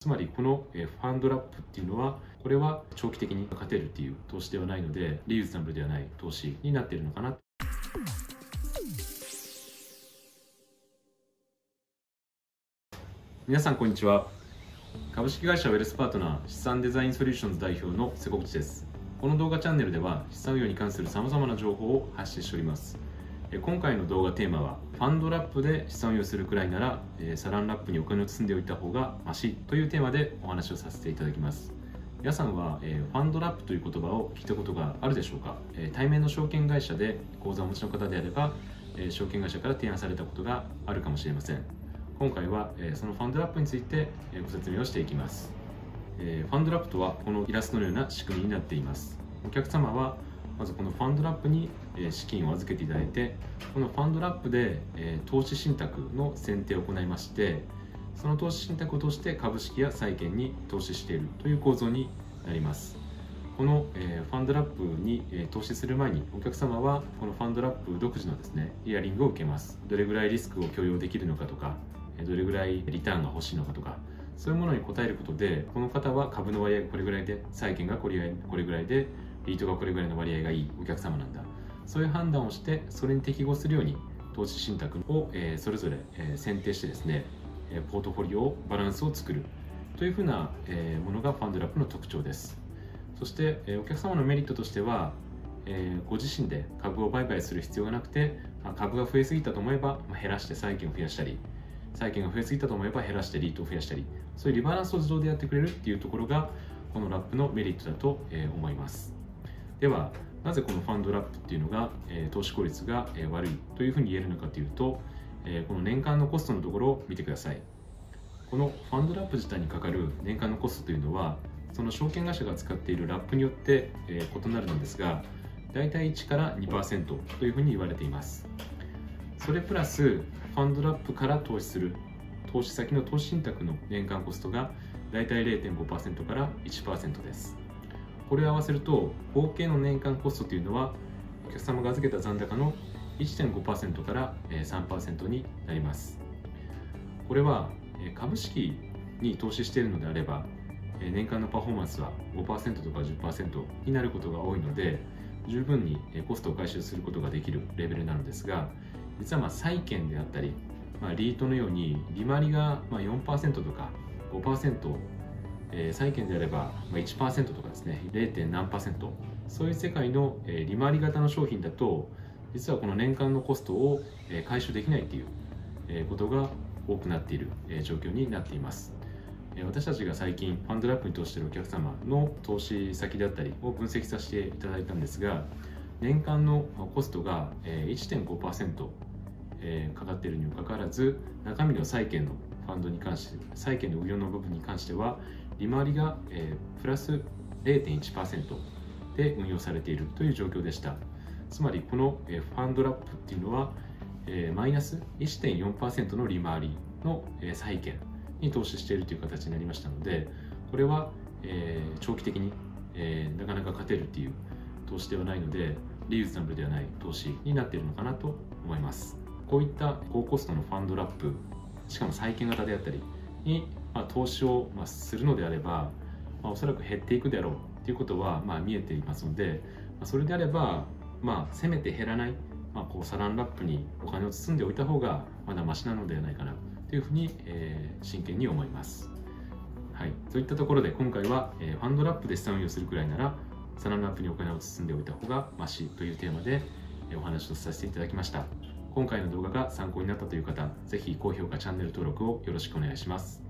つまりこのファンドラップっていうのはこれは長期的に勝てるっていう投資ではないのでリーズナブルではない投資になっているのかな。皆さんこんにちは。株式会社ウェルスパートナー資産デザインソリューションズ代表の瀬古口です。この動画チャンネルでは資産運用に関するさまざまな情報を発信しております。今回の動画テーマはファンドラップで資産運用するくらいならサランラップにお金を積んでおいた方がマシというテーマでお話をさせていただきます。皆さんはファンドラップという言葉を聞いたことがあるでしょうか？対面の証券会社で口座をお持ちの方であれば証券会社から提案されたことがあるかもしれません。今回はそのファンドラップについてご説明をしていきます。ファンドラップとはこのイラストのような仕組みになっています。お客様はまずこのファンドラップに資金を預けていただいてこのファンドラップで投資信託の選定を行いましてその投資信託を通して株式や債券に投資しているという構造になります。このファンドラップに投資する前にお客様はこのファンドラップ独自のですねヒアリングを受けます。どれぐらいリスクを許容できるのかとかどれぐらいリターンが欲しいのかとかそういうものに答えることでこの方は株の割合がこれぐらいで債券がこれぐらいでリートがこれぐらいの割合がいいお客様なんだ。そういう判断をしてそれに適合するように投資信託を、えそれぞれ、え選定してですねポートフォリオをバランスを作る。というふうな、えものがファンドラップの特徴です。そして、えお客様のメリットとしては、えご自身で株を売買する必要がなくて株が増えすぎたと思えば減らして債券を増やしたり債券が増えすぎたと思えば減らしてリートを増やしたりそういうリバランスを自動でやってくれるっていうところがこのラップのメリットだと思います。ではなぜこのファンドラップっていうのが、え、投資効率が、え、悪いというふうに言えるのかというと、え、この年間のコストのところを見てください。このファンドラップ自体にかかる年間のコストというのはその証券会社が使っているラップによって、え異なるのですが大体1から2%というふうに言われています。それプラスファンドラップから投資する投資先の投資信託の年間コストが大体0.5%から1%です。これを合わせると合計の年間コストというのはお客様が預けた残高の1.5%から3%になります。これは株式に投資しているのであれば年間のパフォーマンスは5%とか10%になることが多いので十分にコストを回収することができるレベルなのですが実はま債券であったり、まあ、リートのように利回りがま4%とか5%え、債券であれば、1%とかですね 0. 何パーセントそういう世界の、利回り型の商品だと実はこの年間のコストを、回収できないという、ことが多くなっている、状況になっています、私たちが最近ファンドラップに投資しているお客様の投資先であったりを分析させていただいたんですが年間のコストが1.5%、かかっているにもかかわらず中身の債券のファンドに関して債券の運用の部分に関しては利回りが、えー、プラス0.1%で運用されているという状況でした。つまりこの、えー、ファンドラップっていうのは、えー、マイナス1.4%の利回りの、えー、債券に投資しているという形になりましたのでこれは、えー、長期的に、えー、なかなか勝てるっていう投資ではないのでリユーズナブルではない投資になっているのかなと思います。こういった高コストのファンドラップしかも債券型であったりにま、投資を、ま、するのであれば、ま、おそらく減っていくであろうということは、ま、見えていますので、ま、それであれば、まあ、せめて減らない、まあ、こうサランラップにお金を包んでおいた方がまだマシなのではないかなというふうに、えー、真剣に思います。はい、そういったところで今回は、えー、ファンドラップで資産運用するくらいならサランラップにお金を包んでおいた方がマシというテーマで、え、お話をさせていただきました。今回の動画が参考になったという方、ぜひ高評価、チャンネル登録をよろしくお願いします。